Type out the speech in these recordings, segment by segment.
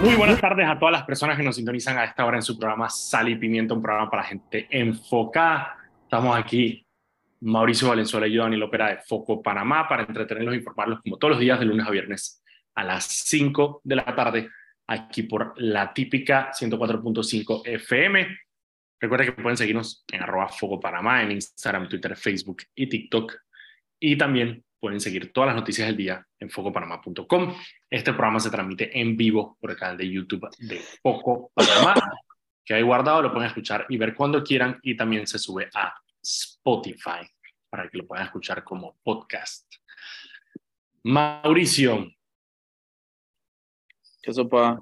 Muy buenas tardes a todas las personas que nos sintonizan a esta hora en su programa Sal y Pimienta, un programa para gente enfocada. Estamos aquí, Mauricio Valenzuela y yo, Daniel Opera de Foco Panamá, para entretenerlos e informarlos como todos los días de lunes a viernes a las 5 de la tarde, aquí por la típica 104.5 FM. Recuerden que pueden seguirnos en arroba Foco Panamá, en Instagram, Twitter, Facebook y TikTok. Y también pueden seguir todas las noticias del día en focopanamá.com. Este programa se transmite en vivo por el canal de YouTube de Foco Panamá, que hay guardado, lo pueden escuchar y ver cuando quieran y también se sube a Spotify para que lo puedan escuchar como podcast. Mauricio. ¿Qué sopa?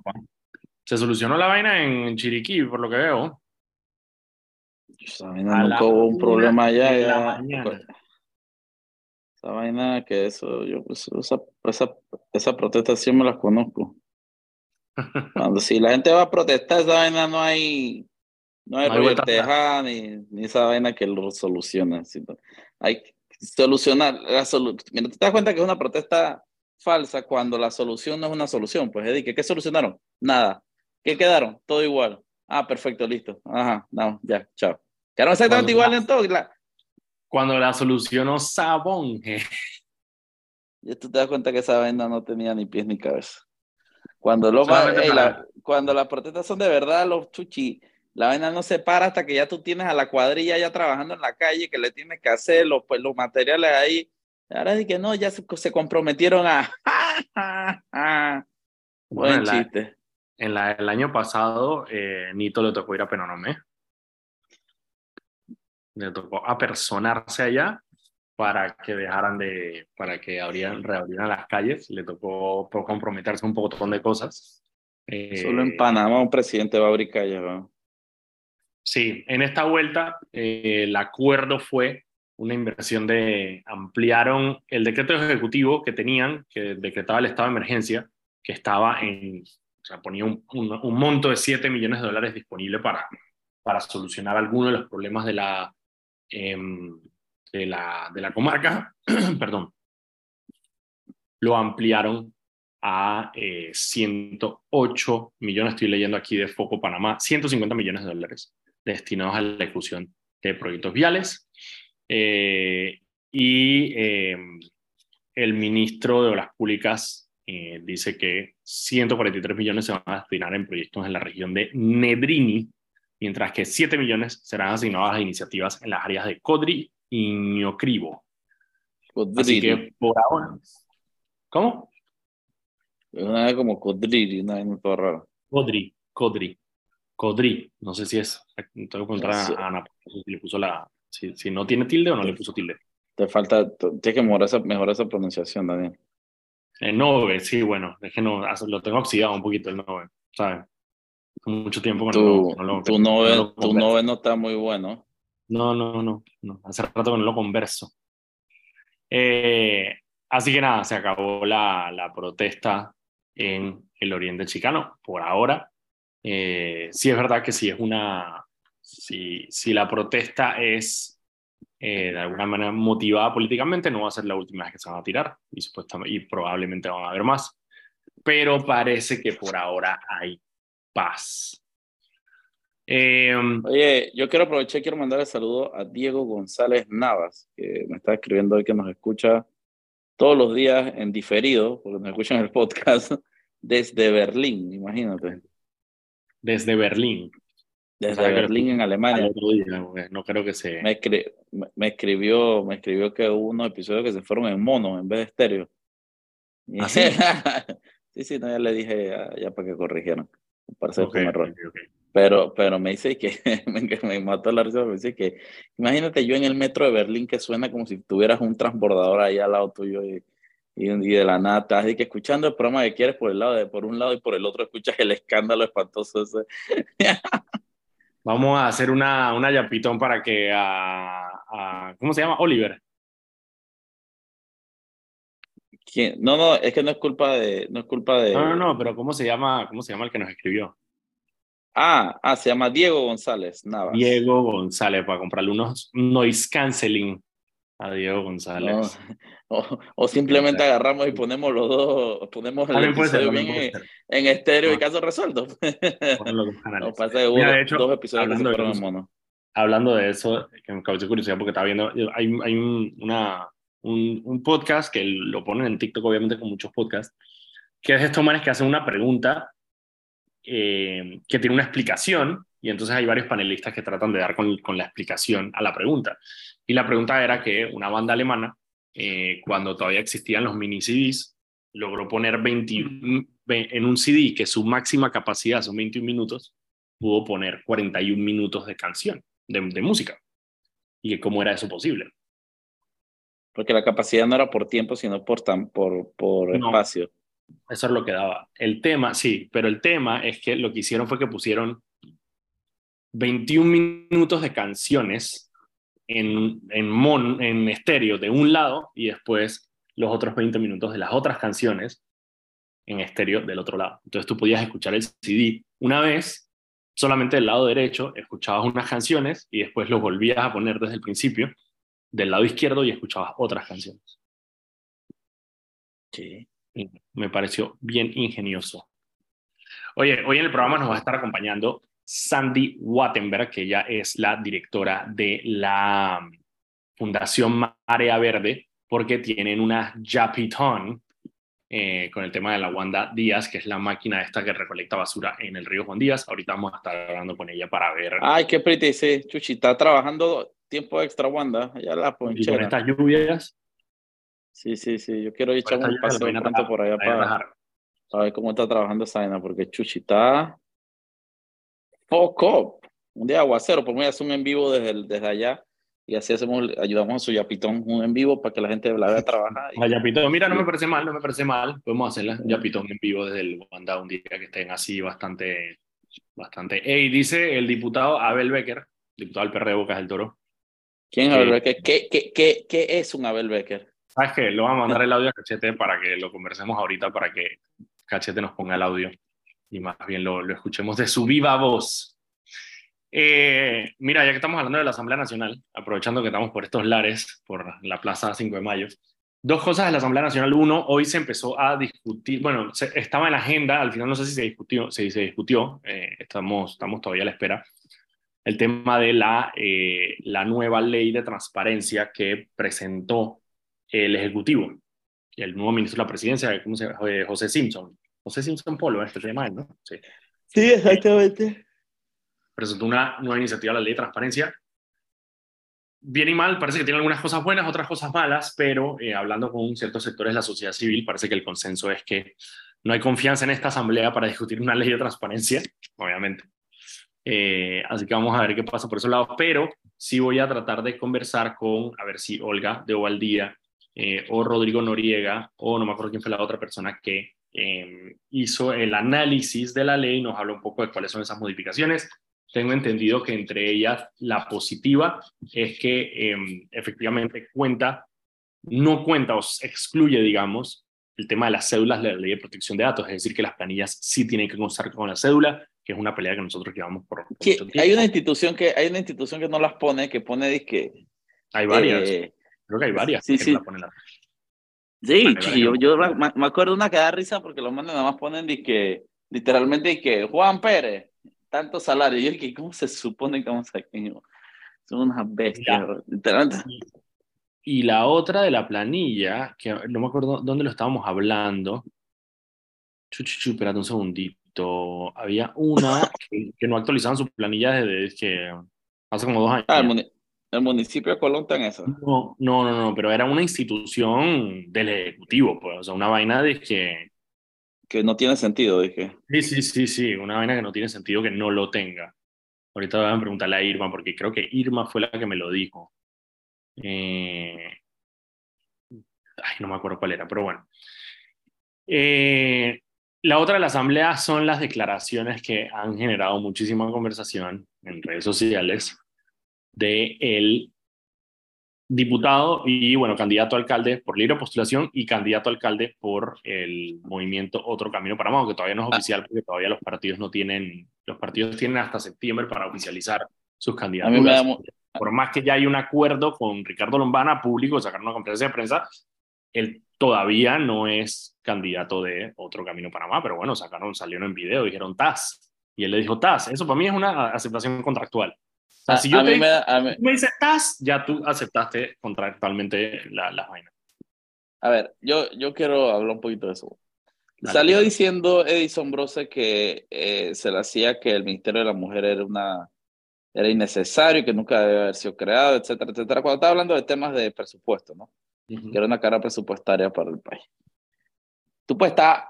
Se solucionó la vaina en Chiriquí, por lo que veo. Nunca hubo un problema allá. Esa vaina que eso, yo pues esa, esa, esa protesta sí me las conozco. Cuando si la gente va a protestar, esa vaina no hay, no hay, no ni, ni esa vaina que lo soluciona. Hay que solucionar. La solu Mira, te das cuenta que es una protesta falsa cuando la solución no es una solución. Pues, Eddie, ¿qué, solucionaron? Nada. ¿Qué quedaron? Todo igual. Ah, perfecto, listo. Ajá, no, ya, chao. Quedaron exactamente igual en todo. Cuando la solucionó Sabón. Y tú te das cuenta que esa vaina no tenía ni pies ni cabeza. Cuando, lo cuando las protestas son de verdad, los chuchi, la vaina no se para hasta que ya tú tienes a la cuadrilla ya trabajando en la calle, que le tienes que hacer los, pues, los materiales ahí. Ahora di que no, ya se, comprometieron a... Buen chiste. En la, el año pasado, eh, Nito le tocó ir a Penonomé le tocó apersonarse allá para que dejaran de, para que abrieran, reabrieran las calles, le tocó comprometerse un poco de cosas. Solo en eh, Panamá un presidente va a abrir calles, ¿no? Sí, en esta vuelta eh, el acuerdo fue una inversión de, ampliaron el decreto ejecutivo que tenían, que decretaba el estado de emergencia, que estaba en, o sea, ponía un, un, monto de 7 millones de dólares disponible para, para solucionar algunos de los problemas de la Em, de, la, de la comarca, perdón, lo ampliaron a 108 eh, millones, estoy leyendo aquí de Foco Panamá, 150 millones de dólares destinados a la ejecución de proyectos viales. Eh, y em, el ministro de Obras Públicas eh, dice que 143 millones se van a destinar en proyectos en la región de Nedrini, mientras que 7 millones serán asignados a iniciativas en las áreas de Codri y Ñocribo. Así que por ahora. ¿Cómo? Es una vez como Codri, una vez todo raro. Codri, Codri, Codri. No sé si es. Tengo que preguntar a Ana si le puso la. Si, si, no tiene tilde o no le puso tilde. Te falta. Tienes que mejorar esa, mejorar esa pronunciación, Daniel. El Nove, sí, bueno. Es que no, lo tengo oxidado un poquito el Nove, ¿sabes? Mucho tiempo que no, lo, tu, no, tu no está muy bueno. No, no, no, no. Hace rato que no lo converso. Eh, así que nada, se acabó la, la, protesta en el oriente chicano por ahora. Eh, sí es verdad que si es una, si, si la protesta es eh, de alguna manera motivada políticamente, no va a ser la última vez que se van a tirar y, supuestamente, y probablemente van a haber más. Pero parece que por ahora hay paz. Em, Oye, yo quiero aprovechar, quiero mandar el saludo a Diego González Navas, que me está escribiendo hoy que nos escucha todos los días en diferido, porque nos escuchan en el podcast, desde Berlín, imagínate. Desde Berlín. Desde Berlín, en Alemania. no creo que se... Me, me, escribió, me escribió que hubo unos episodios que se fueron en mono en vez de estéreo. ¿Ah, sí? sí, sí, no, ya le dije ya para que corrigieran parece okay, un error. Pero, pero me dice que me, mató la risa, me dice que imagínate yo en el metro de Berlín que suena como si tuvieras un transbordador ahí al lado tuyo y, y, de la nada estás que escuchando el programa que quieres por el lado de por un lado y por el otro escuchas el escándalo espantoso ese. Vamos a hacer una, una yapitón para que a, a, ¿cómo se llama? Oliver. No, no, es que no es culpa de, no es culpa de. No, no, no, pero ¿cómo se llama, cómo se llama el que nos escribió? Ah, ah, se llama Diego González Navas. Diego González para comprarle unos noise canceling a Diego González. O, simplemente agarramos y ponemos los dos, ponemos el episodio bien en, estéreo y caso resuelto. canales. pasa de, de hecho, dos episodios hablando, de eso, hablando de eso, que me causó curiosidad porque estaba viendo, hay, hay un, una, un, un, podcast que lo ponen en TikTok, obviamente, con muchos podcasts, que es de estos manes que hacen una pregunta eh, que tiene una explicación y entonces hay varios panelistas que tratan de dar con, con, la explicación a la pregunta. Y la pregunta era que una banda alemana, eh, cuando todavía existían los mini CDs, logró poner 20, en un CD que su máxima capacidad son 21 minutos, pudo poner 41 minutos de canción, de, de música. Y que cómo era eso posible. Porque la capacidad no era por tiempo, sino por, por, por espacio. Eso es lo que daba. El tema, sí, pero el tema es que lo que hicieron fue que pusieron 21 minutos de canciones en, en, mon, en estéreo de un lado y después los otros 20 minutos de las otras canciones en estéreo del otro lado. Entonces tú podías escuchar el CD una vez, solamente del lado derecho, escuchabas unas canciones y después los volvías a poner desde el principio del lado izquierdo y escuchabas otras canciones. Sí. me pareció bien ingenioso. Oye, hoy en el programa nos va a estar acompañando Sandy Wattenberg, que ella es la directora de la Fundación Marea Verde, porque tienen una Japitón eh, con el tema de la Wanda Díaz, que es la máquina esta que recolecta basura en el río Juan Díaz. Ahorita vamos a estar hablando con ella para ver. Ay, qué pretty, Chuchi, está trabajando tiempo extra Wanda, ya la ponchera. Y con estas lluvias. Sí, sí, sí, yo quiero echar un paseo pronto por allá para, para, ver cómo está trabajando esa porque Chuchi está Foco. Un día aguacero, pues voy a hacer un en vivo desde, desde allá y así hacemos, ayudamos a su Yapitón un en vivo para que la gente la vea trabajar. Y... Yapitón, mira, no me parece mal, no me parece mal. Podemos hacerla Yapitón en vivo desde el Wanda un día que estén así bastante, bastante. Ey, dice el diputado Abel Becker, diputado del PR de Bocas del Toro. ¿Quién es Abel Becker? ¿Qué, qué, qué, qué es un Abel Becker? ¿Sabes qué? Lo vamos a mandar el audio a Cachete para que lo conversemos ahorita, para que Cachete nos ponga el audio y más bien lo, lo escuchemos de su viva voz. Eh, mira, ya que estamos hablando de la Asamblea Nacional, aprovechando que estamos por estos lares, por la Plaza 5 de Mayo, dos cosas de la Asamblea Nacional. Uno, hoy se empezó a discutir, bueno, estaba en la agenda, al final no sé si se discutió, si se discutió eh, estamos, estamos todavía a la espera, el tema de la, eh, la nueva ley de transparencia que presentó el Ejecutivo, el nuevo ministro de la Presidencia, ¿cómo se llama? José Simpson. José Simpson Polo, este tema, ¿no? Sí, sí exactamente presentó una nueva iniciativa la ley de transparencia. Bien y mal, parece que tiene algunas cosas buenas, otras cosas malas, pero eh, hablando con ciertos sectores de la sociedad civil, parece que el consenso es que no hay confianza en esta asamblea para discutir una ley de transparencia, obviamente. Eh, así que vamos a ver qué pasa por esos lados, pero sí voy a tratar de conversar con, a ver si Olga de Ovaldía eh, o Rodrigo Noriega, o no me acuerdo quién fue la otra persona que hizo el análisis de la ley, nos habla un poco de cuáles son esas modificaciones. Tengo entendido que entre ellas la positiva es que em, efectivamente cuenta, no cuenta o excluye, digamos, el tema de las cédulas de la ley de protección de datos, es decir, que las planillas sí tienen que constar con la cédula, que es una pelea que nosotros llevamos por, Hay una institución que hay una institución que no las pone, que pone que hay varias. Eh, Creo que hay varias sí, sí. Sí, yo, yo me acuerdo una que da risa porque los mandan nada más ponen que literalmente que Juan Pérez tanto salario. Y que, ¿cómo se supone que vamos a Son unas bestias, Y la otra de la planilla, que no me acuerdo dónde lo estábamos hablando. Chuchuchu, espérate un segundito. Había una que, no actualizaban su planilla desde que hace como dos años. Ah, el, municipio de Colón está en eso. No, no, no, no, pero era una institución del Ejecutivo, pues, o sea, una vaina de que que no tiene sentido, dije. Sí, sí, sí, sí, una vaina que no tiene sentido que no lo tenga. Ahorita voy a preguntarle a Irma, porque creo que Irma fue la que me lo dijo. Eh, ay, no me acuerdo cuál era, pero bueno. Eh, la otra de la asamblea son las declaraciones que han generado muchísima conversación en redes sociales de el diputado y, bueno, candidato a alcalde por libre postulación y candidato a alcalde por el movimiento Otro Camino para Mau, que todavía no es ah. oficial porque todavía los partidos no tienen, los partidos tienen hasta septiembre para oficializar sus da, por más que ya hay un acuerdo con Ricardo Lombana público, sacar una conferencia de prensa, él todavía no es candidato de Otro Camino Panamá, pero bueno, sacaron, salieron en video, dijeron TAS, y él le dijo TAS, eso para mí es una aceptación contractual. O si yo te, me, me dices TAS, ya tú aceptaste contractualmente la, la vaina. A ver, yo, yo quiero hablar un poquito de eso. Salió diciendo Edison Brose que eh, se le hacía que el Ministerio de la Mujer era una era innecesario, que nunca debe haber sido creado, etcétera, etcétera. Cuando estaba hablando de temas de presupuesto, ¿no? Que era una cara presupuestaria para el país. Tú puedes estar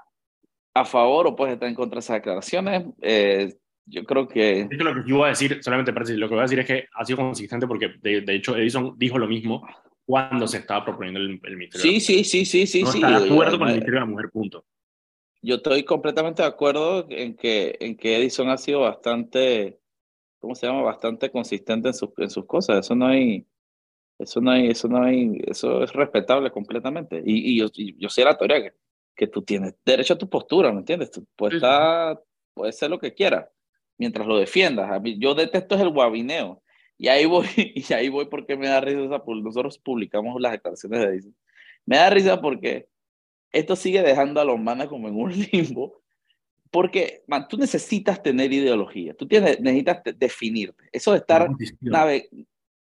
a favor o puedes estar en contra de esas declaraciones. Eh, yo creo que... Es que lo que yo voy a decir, solamente para decir, lo que voy a decir es que ha sido consistente porque de, de hecho Edison dijo lo mismo cuando se estaba proponiendo el, Ministerio. Sí, sí, sí, sí, sí, sí. de acuerdo con el Ministerio de la Mujer, punto. Yo estoy completamente de acuerdo en que, en que Edison ha sido bastante, ¿cómo se llama? Bastante consistente en sus, en sus cosas. Eso no hay, eso no hay, eso no hay, eso es respetable completamente. Y, y yo, yo sé la teoría que, que tú tienes derecho a tu postura, ¿me entiendes? Tú puedes, estar, puedes ser lo que quieras, mientras lo defiendas. A mí, yo detesto el guabineo. Y ahí voy, y ahí voy porque me da risa. Nosotros publicamos las declaraciones de Edison. Me da risa porque esto sigue dejando a los manas como en un limbo, porque man, tú necesitas tener ideología, tú tienes, necesitas definirte. Eso de estar nave,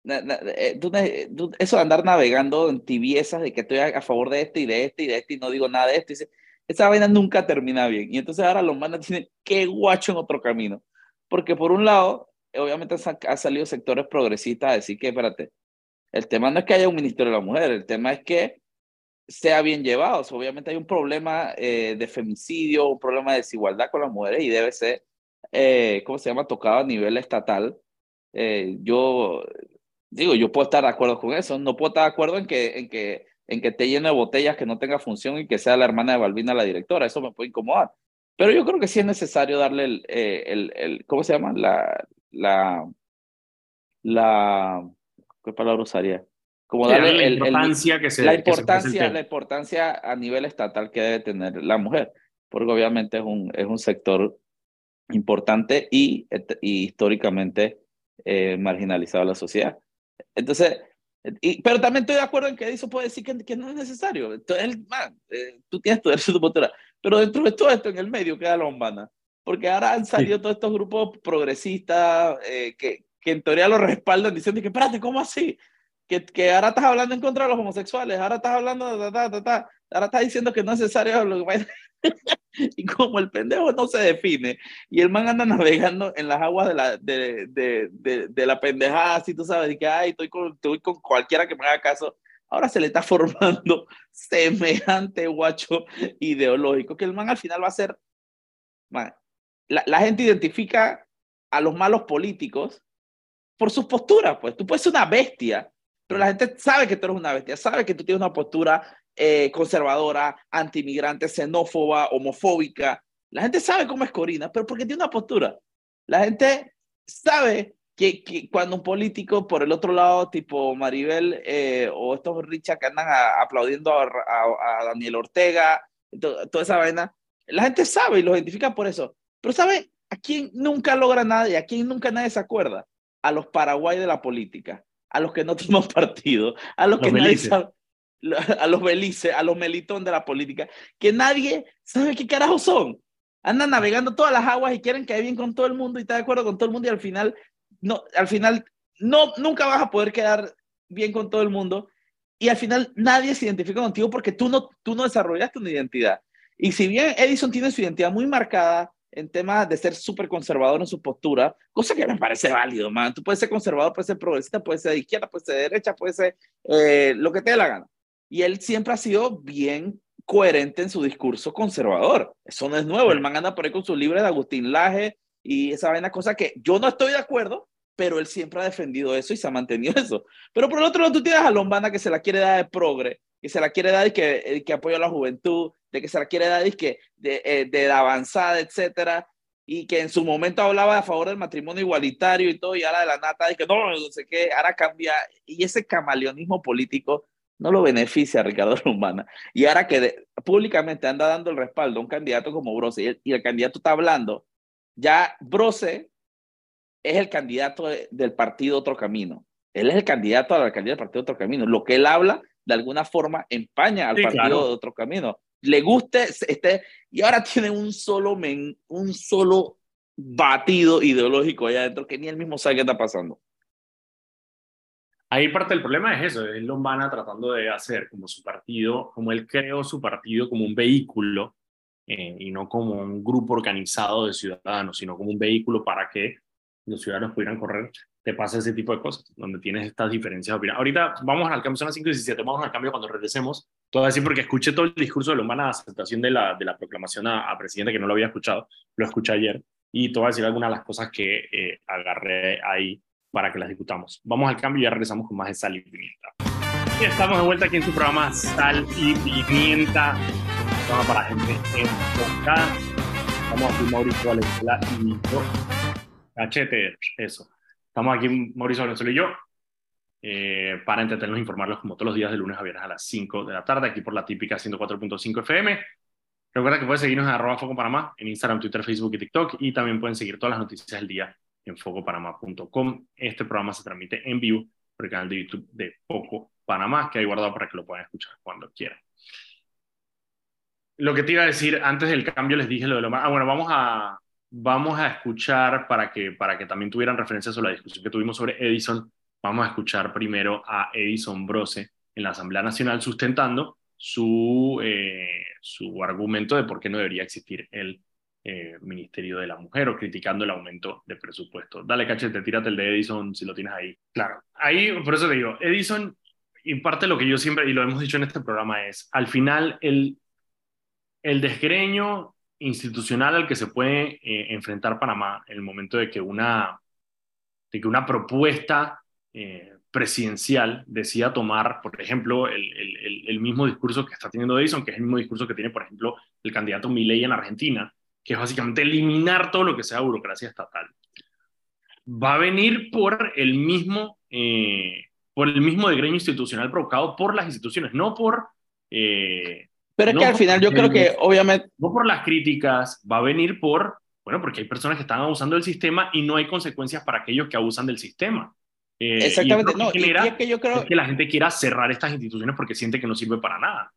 eh, eso de andar navegando en tibiezas de que estoy a, favor de este y de este y de este y no digo nada de esto, esa vaina nunca termina bien. Y entonces ahora los manas tienen que guacho en otro camino. Porque por un lado, obviamente han salido sectores progresistas a decir que, espérate, el tema no es que haya un ministerio de la mujer, el tema es que sea bien llevado. obviamente hay un problema eh, de femicidio, un problema de desigualdad con las mujeres y debe ser, eh, ¿cómo se llama?, tocado a nivel estatal. Eh, yo digo, yo puedo estar de acuerdo con eso, no puedo estar de acuerdo en que, en que, en que esté lleno de botellas, que no tenga función y que sea la hermana de Balbina la directora, eso me puede incomodar. Pero yo creo que sí es necesario darle el, el, el ¿cómo se llama? La, la, la, ¿qué palabra usaría? como darle la importancia que se la importancia la importancia a nivel estatal que debe tener la mujer porque obviamente es un es un sector importante y, y históricamente eh, marginalizado en la sociedad entonces y, pero también estoy de acuerdo en que eso puede decir que, que no es necesario. Entonces man, eh, tú tienes tu derecho tu postura pero dentro de todo esto en el medio queda la bombana porque ahora han salido todos estos grupos progresistas eh, que, que en teoría lo respaldan diciendo que espérate cómo así que, que, ahora estás hablando en contra de los homosexuales, ahora estás hablando, de, ta, ta, ta, ahora estás diciendo que no es necesario lo que y como el pendejo no se define y el man anda navegando en las aguas de la, de, de, de, de la pendejada, así tú sabes, y que ay, estoy con, estoy con cualquiera que me haga caso, ahora se le está formando semejante guacho ideológico que el man al final va a ser, man, la, la gente identifica a los malos políticos por sus posturas, pues tú puedes ser una bestia, pero la gente sabe que tú eres una bestia, sabe que tú tienes una postura eh, conservadora, antimigrante, xenófoba, homofóbica. La gente sabe cómo es Corina, pero porque tiene una postura. La gente sabe que, que cuando un político por el otro lado, tipo Maribel eh, o estos richas que andan aplaudiendo a, a, Daniel Ortega, toda esa vaina, la gente sabe y lo identifica por eso. Pero ¿sabe a quién nunca logra nada y a quién nunca nadie se acuerda? A los Paraguay de la política a los que no toman partido, a los, que nadie sabe, a los belices, a los melitón de la política, que nadie sabe qué carajo son. Andan navegando todas las aguas y quieren caer bien con todo el mundo y estar de acuerdo con todo el mundo y al final, no, al final no, nunca vas a poder quedar bien con todo el mundo y al final nadie se identifica contigo porque tú no, tú no desarrollaste una identidad. Y si bien Edison tiene su identidad muy marcada, en temas de ser súper conservador en su postura, cosa que me parece válido, man. Tú puedes ser conservador, puedes ser progresista, puedes ser de izquierda, puedes ser de derecha, puedes ser eh, lo que te dé la gana. Y él siempre ha sido bien coherente en su discurso conservador. Eso no es nuevo. El man anda por ahí con su libro de Agustín Laje y esa vaina, cosa que yo no estoy de acuerdo, pero él siempre ha defendido eso y se ha mantenido eso. Pero por el otro lado, tú tienes a Lombana que se la quiere dar de progre, que se la quiere dar y que, eh, que apoya a la juventud, de que se la quiere dar y que de, eh, de la avanzada, etcétera, y que en su momento hablaba a favor del matrimonio igualitario y todo, y ahora de la nata, y que no, no sé qué, ahora cambia, y ese camaleonismo político no lo beneficia a Ricardo Lombana. Y ahora que públicamente anda dando el respaldo a un candidato como Brose, y el, y el candidato está hablando, ya Brose es el candidato del partido Otro Camino. Él es el candidato a la alcaldía del partido Otro Camino. Lo que él habla, de alguna forma, empaña al partido de Otro Camino. Le guste, este, y ahora tiene un solo, men, un solo batido ideológico allá adentro que ni él mismo sabe qué está pasando. Ahí parte del problema es eso, es Lombana tratando de hacer como su partido, como él creó su partido como un vehículo eh, y no como un grupo organizado de ciudadanos, sino como un vehículo para que los ciudadanos pudieran correr, te pasa ese tipo de cosas, donde tienes estas diferencias de opinión. Ahorita vamos al cambio, son las 5 y 17, vamos al cambio cuando regresemos. Todo así porque escuché todo el discurso de Lombana, la aceptación de la, de la proclamación a, a presidente, que no lo había escuchado, lo escuché ayer, y te voy a decir algunas de las cosas que eh, agarré ahí para que las discutamos. Vamos al cambio y ya regresamos con más de Sal y Pimienta. Y estamos de vuelta aquí en su programa Sal y Pimienta, programa para gente enfocada. Estamos aquí Mauricio Valenzuela y yo. Cachete, eso. Estamos aquí Mauricio Valenzuela y yo eh, para entretenernos e informarlos como todos los días de lunes a viernes a las 5 de la tarde, aquí por la típica 104.5 FM. Recuerda que pueden seguirnos en arroba Foco Panamá, en Instagram, Twitter, Facebook y TikTok, y también pueden seguir todas las noticias del día en focopanamá.com. Este programa se transmite en vivo por el canal de YouTube de Foco Panamá, que hay guardado para que lo puedan escuchar cuando quieran. Lo que te iba a decir antes del cambio, les dije lo de lo más. Ah, bueno, vamos a, vamos a escuchar para que, para que también tuvieran referencia sobre la discusión que tuvimos sobre Edison. Vamos a escuchar primero a Edison Brose en la Asamblea Nacional sustentando su, eh, su argumento de por qué no debería existir el eh, Ministerio de la Mujer o criticando el aumento de presupuesto. Dale cachete, tírate el de Edison si lo tienes ahí. Claro, ahí por eso te digo, Edison, y parte lo que yo siempre, y lo hemos dicho en este programa, es al final el, el desgreño institucional al que se puede eh, enfrentar Panamá en el momento de que una, de que una propuesta eh, presidencial decida tomar, por ejemplo, el, el, el, mismo discurso que está teniendo Edison, que es el mismo discurso que tiene, por ejemplo, el candidato Milei en Argentina, que es básicamente eliminar todo lo que sea burocracia estatal, va a venir por el mismo, eh, por el mismo degreño institucional provocado por las instituciones, no por... Eh, Pero es que al final yo creo que obviamente... No por las críticas, va a venir por, bueno, porque hay personas que están abusando del sistema y no hay consecuencias para aquellos que abusan del sistema. Eh, Exactamente, no, y es que yo creo que la gente quiera cerrar estas instituciones porque siente que no sirve para nada.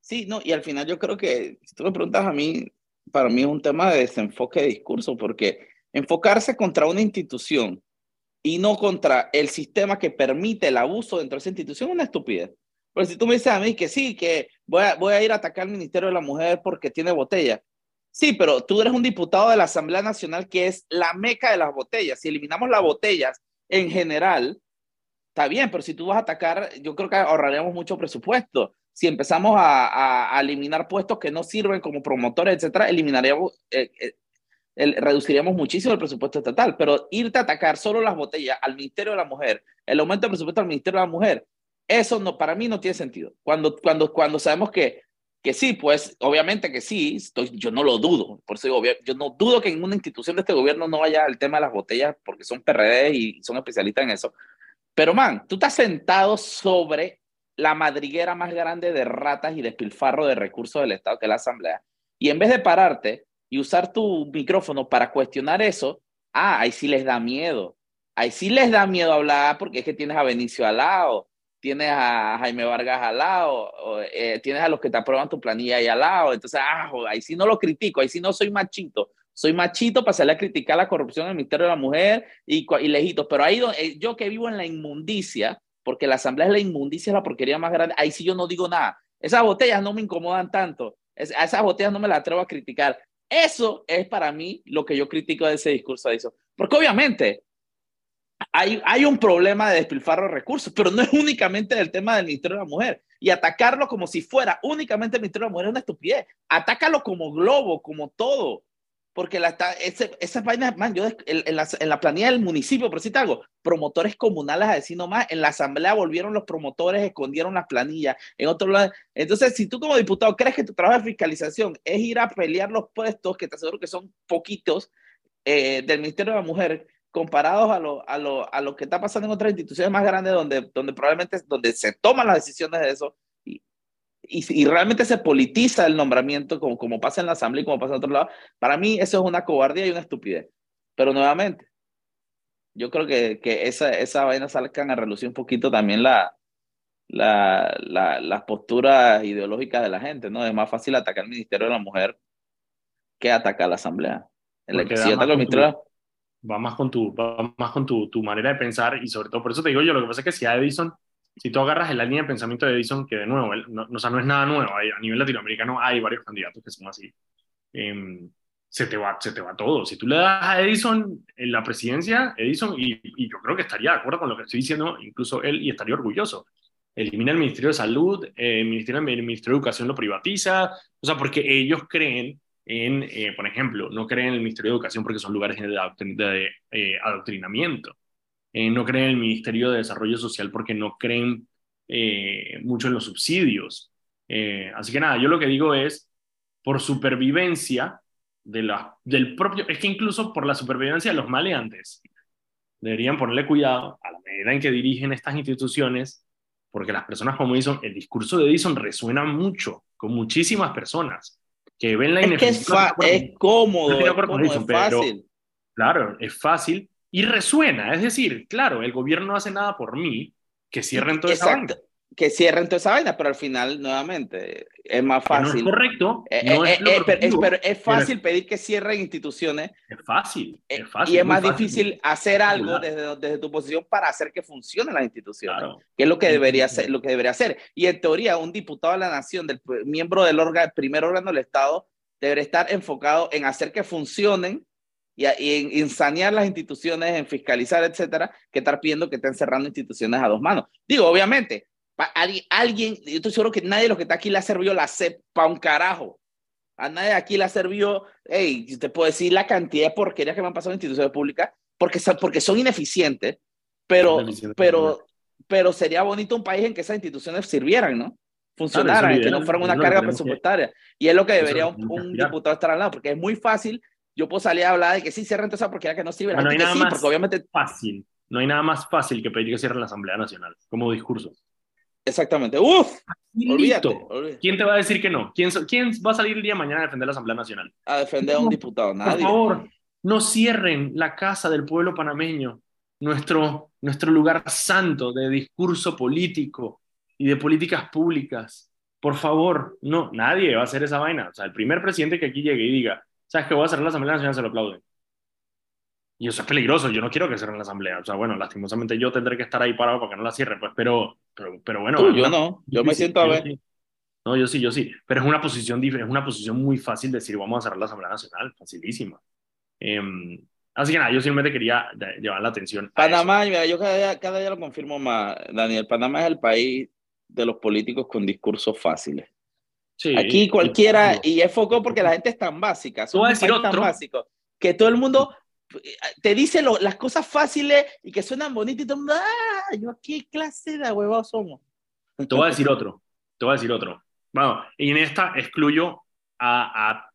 Sí, no, y al final yo creo que, si tú me preguntas a mí, para mí es un tema de desenfoque de discurso, porque enfocarse contra una institución y no contra el sistema que permite el abuso dentro de esa institución es una estupidez. Pero si tú me dices a mí que sí, que voy a, voy a ir a atacar al Ministerio de la Mujer porque tiene botella. Sí, pero tú eres un diputado de la Asamblea Nacional que es la meca de las botellas. Si eliminamos las botellas en general, está bien, pero si tú vas a atacar, yo creo que ahorraríamos mucho presupuesto si empezamos a, eliminar puestos que no sirven como promotores, etcétera, eliminaríamos, eh, eh, reduciríamos muchísimo el presupuesto estatal. Pero irte a atacar solo las botellas al Ministerio de la Mujer, el aumento del presupuesto al Ministerio de la Mujer, eso no, para mí no tiene sentido. Cuando, cuando, cuando sabemos que, que sí, pues obviamente que sí, estoy, yo no lo dudo. Por eso yo no dudo que en una institución de este gobierno no vaya el tema de las botellas porque son PRD y son especialistas en eso. Pero man, tú estás sentado sobre la madriguera más grande de ratas y despilfarro de recursos del Estado, que es la Asamblea, y en vez de pararte y usar tu micrófono para cuestionar eso, ah, ahí sí les da miedo. Ahí sí les da miedo hablar porque es que tienes a Benicio al lado, tienes a Jaime Vargas al lado, eh, tienes a los que te aprueban tu planilla ahí al lado. Entonces, ah, ahí sí no lo critico, ahí sí no soy machito. Soy machito para salir a criticar la corrupción del Ministerio de la Mujer y, y lejitos. Pero ahí eh, yo que vivo en la inmundicia, porque la asamblea es la inmundicia, es la porquería más grande. Ahí sí yo no digo nada. Esas botellas no me incomodan tanto. a esas botellas no me las atrevo a criticar. Eso es para mí lo que yo critico de ese discurso de eso. Porque obviamente hay, hay un problema de despilfarro de recursos, pero no es únicamente del tema del Ministerio de la Mujer. Y atacarlo como si fuera únicamente el Ministerio de la Mujer es una estupidez. Atácalo como globo, como todo porque la, ese, esas vainas, man, yo en, la, en la planilla del municipio, por te algo, promotores comunales a decir nomás, en la asamblea volvieron los promotores, escondieron las planillas, en otro lado. Entonces, si tú como diputado crees que tu trabajo de fiscalización es ir a pelear los puestos, que te aseguro que son poquitos, eh, del Ministerio de la Mujer, comparados a lo, a, lo, a lo que está pasando en otras instituciones más grandes donde, donde probablemente donde se toman las decisiones de eso, y, realmente se politiza el nombramiento como, como pasa en la Asamblea y como pasa en otro lado, para mí eso es una cobardía y una estupidez. Pero nuevamente, yo creo que, que esa, esa vaina salgan a relucir un poquito también la, la, la, las posturas ideológicas de la gente, ¿no? Es más fácil atacar al Ministerio de la Mujer que atacar a la Asamblea. El va más con tu, va más con tu, tu, manera de pensar y sobre todo, por eso te digo yo, lo que pasa es que si a Edison, si tú agarras en la línea de pensamiento de Edison, que de nuevo, no, o sea, no es nada nuevo, a nivel latinoamericano hay varios candidatos que son así, em, se, te va, se te va todo. Si tú le das a Edison la presidencia, Edison, y, yo creo que estaría de acuerdo con lo que estoy diciendo, incluso él, y estaría orgulloso elimina el Ministerio de Salud, eh, el, Ministerio, el Ministerio de Educación lo privatiza, o sea, porque ellos creen en, eh, por ejemplo, no creen en el Ministerio de Educación porque son lugares de, eh, adoctrinamiento, no creen en el Ministerio de Desarrollo Social porque no creen mucho en los subsidios. así que nada, yo lo que digo es, por supervivencia de la, del propio, es que incluso por la supervivencia de los maleantes, deberían ponerle cuidado a la medida en que dirigen estas instituciones porque las personas como Edison, el discurso de Edison resuena mucho con muchísimas personas que ven la ineficiencia. Es, que es, cómodo, es, fácil. claro, es fácil y resuena. Es decir, claro, el gobierno no hace nada por mí, que cierren todo esa que cierren toda esa vaina, pero al final, nuevamente, es más fácil. No es correcto. Eh, no eh, es, eh, pero, es fácil pedir que cierren instituciones. Es fácil, es fácil. Y es más difícil hacer algo desde, desde, tu posición para hacer que funcionen las instituciones, que es lo que debería hacer, lo que debería hacer. Y en teoría, un diputado de la nación, del miembro del órgano, primer órgano del Estado, debería estar enfocado en hacer que funcionen y, y, en, sanear las instituciones, en fiscalizar, etcétera, que estar pidiendo que estén cerrando instituciones a dos manos. Digo, obviamente, Alguien, yo estoy seguro que nadie de los que está aquí le ha servido la CEP para un carajo. A nadie aquí le ha servido, hey, te puedo decir la cantidad de porquerías que me han pasado en instituciones públicas, porque, porque son ineficientes, pero, pero, pero sería bonito un país en que esas instituciones sirvieran, ¿no? Funcionaran, que no fueran una carga presupuestaria. Y es lo que debería un, diputado estar al lado, porque es muy fácil. Yo puedo salir a hablar de que sí cierren toda esa porquería que no sirve. no hay nada más obviamente... fácil. No hay nada más fácil que pedir que cierren la Asamblea Nacional como discurso. Exactamente. Uf. Olvídate, ¿Quién te va a decir que no? ¿Quién, ¿Quién va a salir el día de mañana a defender la Asamblea Nacional? A defender a un diputado, nadie. Por favor, no cierren la casa del pueblo panameño, nuestro, nuestro lugar santo de discurso político y de políticas públicas. Por favor, no, nadie va a hacer esa vaina. O sea, el primer presidente que aquí llegue y diga, ¿sabes qué voy a cerrar la Asamblea Nacional? Se lo aplauden. Y eso es peligroso, yo no quiero que cierren la asamblea. O sea, bueno, lastimosamente yo tendré que estar ahí parado para que no la cierren, pues, pero, pero, pero bueno. yo no, yo me siento a ver. No, yo sí, yo sí. Pero es una posición diferente, es una posición muy fácil decir vamos a cerrar la Asamblea Nacional, facilísima. Em, así que nada, yo simplemente quería llevar la atención. Panamá, mira, yo cada día, cada día lo confirmo más, Daniel. Panamá es el país de los políticos con discursos fáciles. Sí, Aquí cualquiera, y es foco porque la gente es tan básica, son tan básicos, que todo el mundo te dice las cosas fáciles y que suenan bonitas y todo el mundo, ah, yo qué clase de huevados somos. Te voy a decir otro, te voy a decir otro. Bueno, y en esta excluyo a, a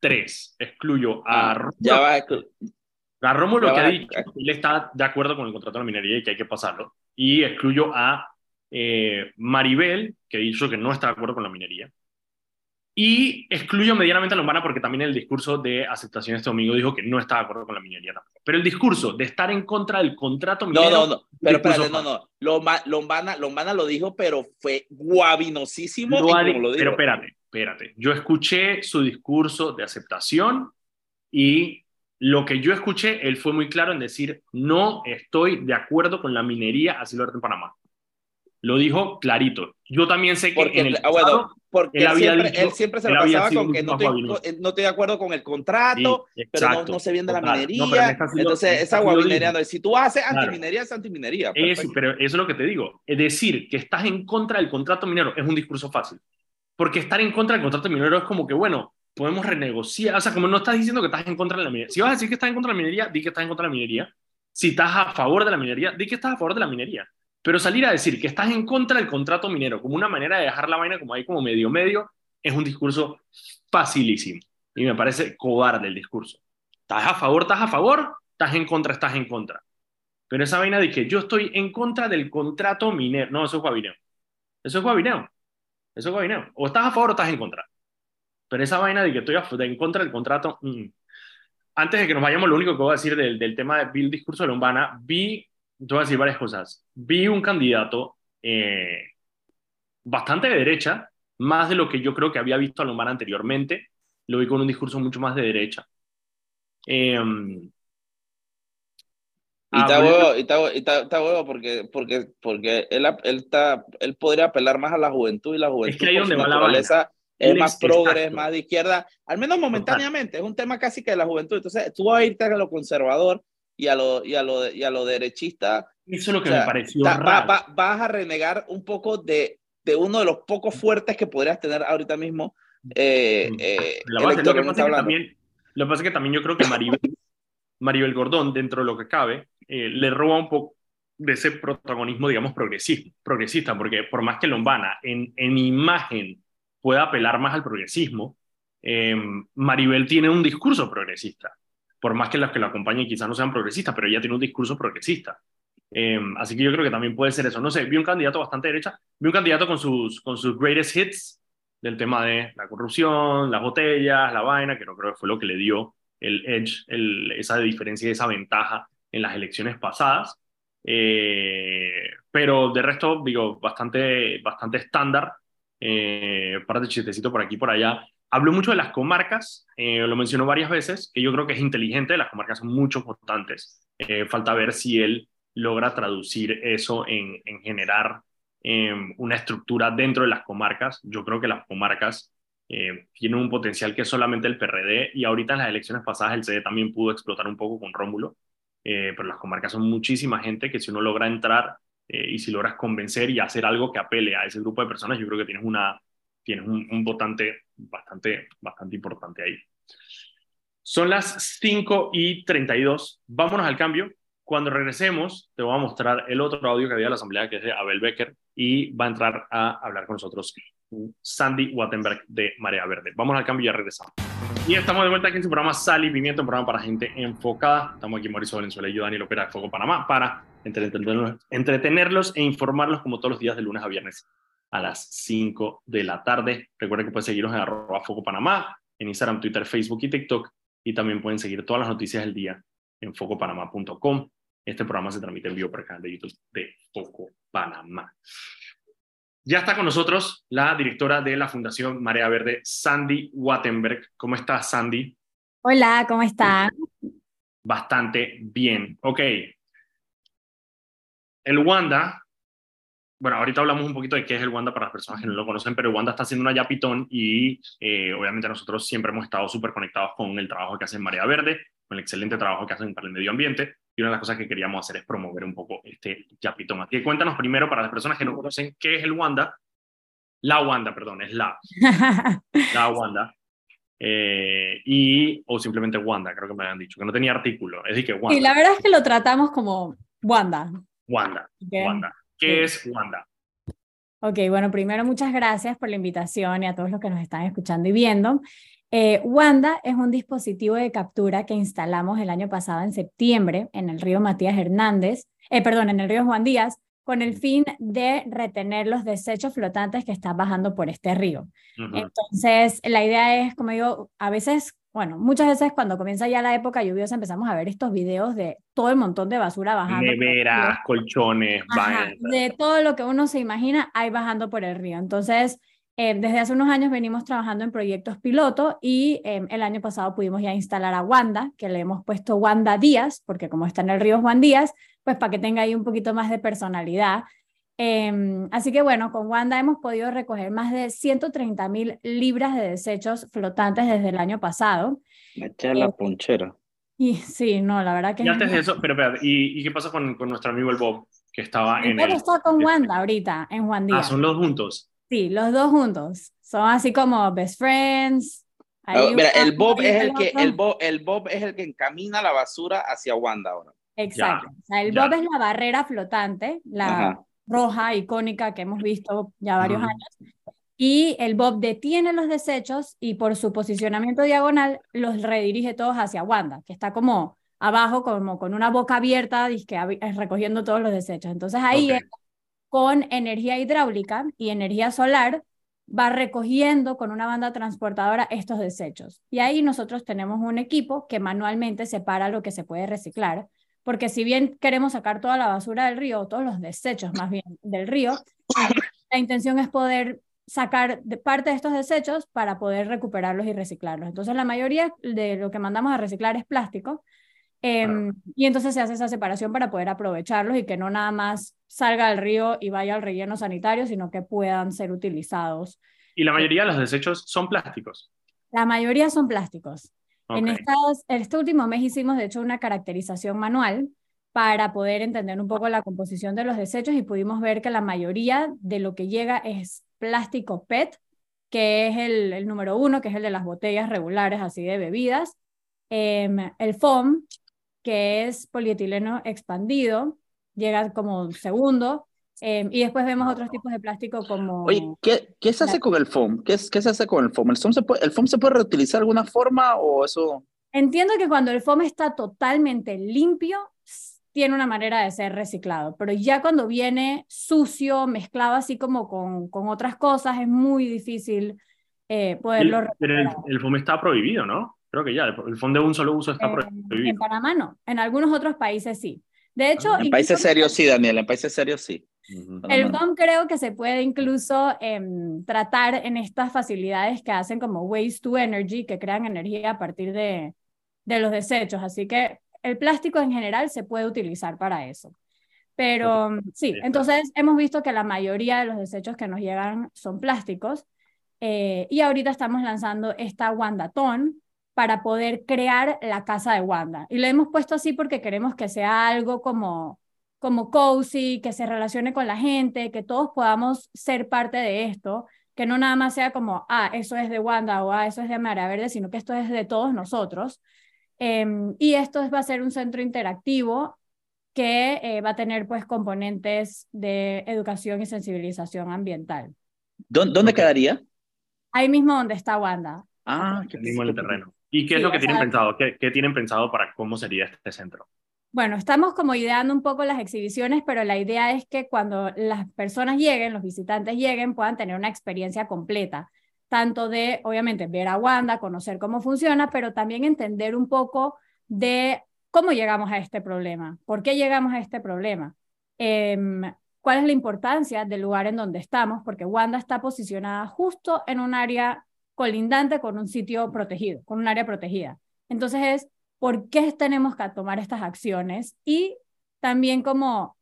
tres, excluyo a ah, Ya va, a Rómulo que ha dicho él está de acuerdo con el contrato de la minería y que hay que pasarlo. Y excluyo a eh, Maribel, que ha dicho que no está de acuerdo con la minería. Y excluyo medianamente a Lombana porque también el discurso de aceptación este domingo dijo que no estaba de acuerdo con la minería tampoco. Pero el discurso de estar en contra del contrato minero... No, no, no. Pero espérate, no, no. Lombana, Lombana lo dijo, pero fue guabinosísimo. Lo pero espérate, espérate. Yo escuché su discurso de aceptación y lo que yo escuché, él fue muy claro en decir, no estoy de acuerdo con la minería así lo en Panamá. Lo dijo clarito. Yo también sé que porque, en el ah, bueno, porque él, siempre, él siempre se lo pasaba con que no estoy, no estoy, de acuerdo con el contrato, pero no, se viene de la minería. entonces, esa guabinería no Si tú haces antiminería, es antiminería. Eso, pero eso es lo que te digo. Es decir, que estás en contra del contrato minero es un discurso fácil. Porque estar en contra del contrato minero es como que, bueno, podemos renegociar. O sea, como no estás diciendo que estás en contra de la minería. Si vas a decir que estás en contra de la minería, di que estás en contra de la minería. Si estás a favor de la minería, di que estás a favor de la minería. Pero salir a decir que estás en contra del contrato minero como una manera de dejar la vaina como ahí como medio medio es un discurso facilísimo. Y me parece cobarde el discurso. ¿Estás a favor? ¿Estás a favor? ¿Estás en contra? ¿Estás en contra? Pero esa vaina de que yo estoy en contra del contrato minero. No, eso es guabineo. Eso es guabineo. Eso es guabineo. O estás a favor o estás en contra. Pero esa vaina de que estoy en contra del contrato. Mm, antes de que nos vayamos, lo único que voy a decir del, del tema de vi el discurso de Lombana, vi, te voy a decir varias cosas. Vi un candidato eh, bastante de derecha, más de lo que yo creo que había visto a Lombana anteriormente. Lo vi con un discurso mucho más de derecha. Eh, y está huevo, y está, huevo porque, porque, porque él, él, está, él podría apelar más a la juventud y la juventud es que ahí donde va la es más progres, más de izquierda, al menos momentáneamente, es un tema casi que de la juventud. Entonces, tú vas a irte a lo conservador y a lo, y a lo, y a lo derechista. Eso es lo que me pareció raro. vas a renegar un poco de, de uno de los pocos fuertes que podrías tener ahorita mismo. Eh, eh, lo, que pasa que también, lo que pasa es que también yo creo que Maribel, Maribel Gordón, dentro de lo que cabe, eh, le roba un poco de ese protagonismo, digamos, progresista, porque por más que Lombana en, en imagen pueda apelar más al progresismo, eh, Maribel tiene un discurso progresista, por más que los que la acompañen quizás no sean progresistas, pero ella tiene un discurso progresista. Eh, así que yo creo que también puede ser eso. No sé, vi un candidato bastante derecha, vi un candidato con sus, con sus greatest hits del tema de la corrupción, las botellas, la vaina, que no creo que fue lo que le dio el edge, el, esa diferencia y esa ventaja en las elecciones pasadas. Eh, pero de resto, digo, bastante, bastante estándar. Eh, parte chistecito por aquí por allá. Habló mucho de las comarcas, eh, lo mencionó varias veces, que yo creo que es inteligente, las comarcas son mucho importantes. Eh, falta ver si él logra traducir eso en, en generar em, una estructura dentro de las comarcas. Yo creo que las comarcas tienen un potencial que solamente el PRD y ahorita en las elecciones pasadas el CD también pudo explotar un poco con Rómulo. Eh, pero las comarcas son muchísima gente que si uno logra entrar eh, y si logras convencer y hacer algo que apele a ese grupo de personas, yo creo que tienes, una, tienes un, votante bastante, bastante importante ahí. Son las 5 y 32. Vámonos al cambio. Cuando regresemos, te voy a mostrar el otro audio que había en la asamblea, que es de Abel Becker, y va a entrar a hablar con nosotros Sandy Wattenberg de Marea Verde. Vamos al cambio y ya regresamos. Y estamos de vuelta aquí en su programa Sal y Pimiento, un programa para gente enfocada. Estamos aquí Mauricio Valenzuela y yo, Daniel Opera de Foco Panamá, para entretenerlos, entretenerlos e informarlos como todos los días de lunes a viernes a las 5 de la tarde. Recuerden que pueden seguirnos en arroba Foco Panamá, en Instagram, Twitter, Facebook y TikTok. Y también pueden seguir todas las noticias del día en focopanamá.com. Este programa se transmite en vivo por el canal de YouTube de Foco Panamá. Ya está con nosotros la directora de la Fundación Marea Verde, Sandy Wattenberg. ¿Cómo estás, Sandy? Hola, ¿cómo están? Bastante bien. Ok. El Wanda, bueno, ahorita hablamos un poquito de qué es el Wanda para las personas que no lo conocen, pero Wanda está haciendo una yapitón y eh, obviamente nosotros siempre hemos estado súper conectados con el trabajo que hace en Marea Verde, con el excelente trabajo que hacen para el medio ambiente y una de las cosas que queríamos hacer es promover un poco este Yapito Así que cuéntanos primero para las personas que no conocen qué es el Wanda. La Wanda, perdón, es la. la Wanda. Eh, y, o simplemente Wanda, creo que me habían dicho, que no tenía artículo. Es decir, que Wanda. Sí, la verdad es que lo tratamos como Wanda. Wanda. Wanda. ¿Qué es Wanda? Ok, bueno, primero muchas gracias por la invitación y a todos los que nos están escuchando y viendo. Eh, Wanda es un dispositivo de captura que instalamos el año pasado en septiembre en el río Matías Hernández, eh, perdón, en el río Juan Díaz, con el fin de retener los desechos flotantes que están bajando por este río. Entonces, la idea es, como digo, a veces, bueno, muchas veces cuando comienza ya la época lluviosa empezamos a ver estos videos de todo el montón de basura bajando. Neveras, colchones, De todo lo que uno se imagina, hay bajando por el río. Entonces, eh, desde hace unos años venimos trabajando en proyectos piloto y em, el año pasado pudimos ya instalar a Wanda, que le hemos puesto Wanda Díaz, porque como está en el río Juan Díaz, pues para que tenga ahí un poquito más de personalidad. Em, así que bueno, con Wanda hemos podido recoger más de 130 mil libras de desechos flotantes desde el año pasado. Me la eh, ponchera. Y sí, no, la verdad que... Y antes de eso, pero espera, ¿y, qué pasa con, con, nuestro amigo el Bob, que estaba en... Bob está con Wanda ahorita, en Juan ah, Díaz. Ah, son los juntos. Sí, los dos juntos. Son así como best friends. Ah, mira, el Bob es el que el Bob, el Bob es el que encamina la basura hacia Wanda ahora. Exacto. o sea, el Bob es la barrera flotante, la roja icónica que hemos visto ya varios años. Y el Bob detiene los desechos y por su posicionamiento diagonal los redirige todos hacia Wanda, que está como abajo, como con una boca abierta, recogiendo todos los desechos. Entonces ahí con energía hidráulica y energía solar, va recogiendo con una banda transportadora estos desechos. Y ahí nosotros tenemos un equipo que manualmente separa lo que se puede reciclar, porque si bien queremos sacar toda la basura del río, todos los desechos más bien del río, la intención es poder sacar parte de estos desechos para poder recuperarlos y reciclarlos. Entonces la mayoría de lo que mandamos a reciclar es plástico, Em, y entonces se hace esa separación para poder aprovecharlos y que no nada más salga del río y vaya al relleno sanitario, sino que puedan ser utilizados. ¿Y la mayoría de los desechos son plásticos? La mayoría son plásticos. En estas, este último mes hicimos, de hecho, una caracterización manual para poder entender un poco la composición de los desechos y pudimos ver que la mayoría de lo que llega es plástico PET, que es el, el número uno, que es el de las botellas regulares así de bebidas, em, el foam, que es polietileno expandido, llega como segundo, em, y después vemos otros tipos de plástico como... Oye, ¿qué, qué se hace con el foam? ¿Qué, ¿Qué, se hace con el foam? ¿El foam, se puede, ¿El foam se puede reutilizar de alguna forma o eso...? Entiendo que cuando el foam está totalmente limpio, tiene una manera de ser reciclado, pero ya cuando viene sucio, mezclado así como con, con otras cosas, es muy difícil eh, poderlo... Pero el, el, foam está prohibido, ¿no? Creo que ya, el fondo de un solo uso está prohibido. En Panamá no, en algunos otros países sí. De hecho, en países serios sí, Daniel, en países serios sí. El FOM creo que se puede incluso em, tratar en estas facilidades que hacen como waste to energy, que crean energía a partir de, de los desechos. Así que el plástico en general se puede utilizar para eso. Pero sí, entonces hemos visto que la mayoría de los desechos que nos llegan son plásticos. Eh, y ahorita estamos lanzando esta Wandaton, para poder crear la casa de Wanda. Y lo hemos puesto así porque queremos que sea algo como, como cozy, que se relacione con la gente, que todos podamos ser parte de esto, que no nada más sea como, ah, eso es de Wanda o ah, eso es de Marea Verde, sino que esto es de todos nosotros. Em, y esto va a ser un centro interactivo que eh, va a tener pues componentes de educación y sensibilización ambiental. ¿Dónde, quedaría? Ahí mismo donde está Wanda. Ah, que mismo en el terreno. ¿Y qué es lo que tienen pensado? ¿Qué, ¿Qué, tienen pensado para cómo sería este centro? Bueno, estamos como ideando un poco las exhibiciones, pero la idea es que cuando las personas lleguen, los visitantes lleguen, puedan tener una experiencia completa, tanto de, obviamente, ver a Wanda, conocer cómo funciona, pero también entender un poco de cómo llegamos a este problema, por qué llegamos a este problema, eh, cuál es la importancia del lugar en donde estamos, porque Wanda está posicionada justo en un área colindante con un sitio protegido, con un área protegida. Entonces es, ¿por qué tenemos que tomar estas acciones? Y también como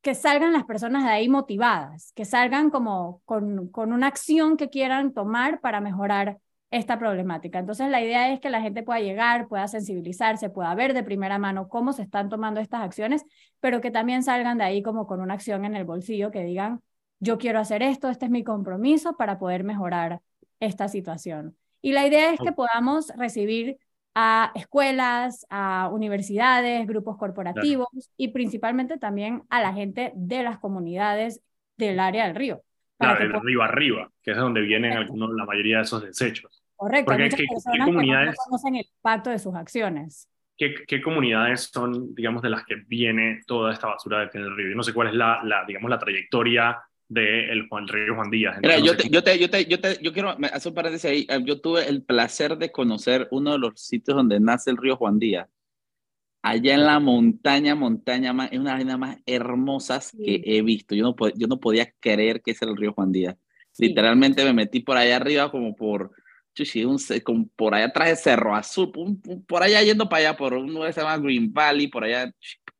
que salgan las personas de ahí motivadas, que salgan como con, con una acción que quieran tomar para mejorar esta problemática. Entonces la idea es que la gente pueda llegar, pueda sensibilizarse, pueda ver de primera mano cómo se están tomando estas acciones, pero que también salgan de ahí como con una acción en el bolsillo que digan, yo quiero hacer esto, este es mi compromiso para poder mejorar esta situación. Y la idea es que podamos recibir a escuelas, a universidades, grupos corporativos y principalmente también a la gente de las comunidades del área del río. Claro, del río arriba, que es donde vienen algunos, la mayoría de esos desechos. Correcto, Porque muchas personas comunidades, no conocen el impacto de sus acciones. ¿qué, ¿Qué, comunidades son, digamos, de las que viene toda esta basura del río? Yo no sé cuál es la, la digamos, la trayectoria de el Juan Río Juan Díaz. Mira, yo, te, yo, te, yo, te, yo, te, yo quiero hacer un paréntesis ahí. Eh, yo tuve el placer de conocer uno de los sitios donde nace el río Juan Díaz. Allá en la montaña, montaña más, es una de las más hermosas que he visto. Yo no, yo no podía creer que ese era el río Juan Díaz. Literalmente me metí por allá arriba como por, chuchi, un, como por allá atrás de Cerro Azul, por, allá yendo para allá, por uno que se llama Green Valley, por allá,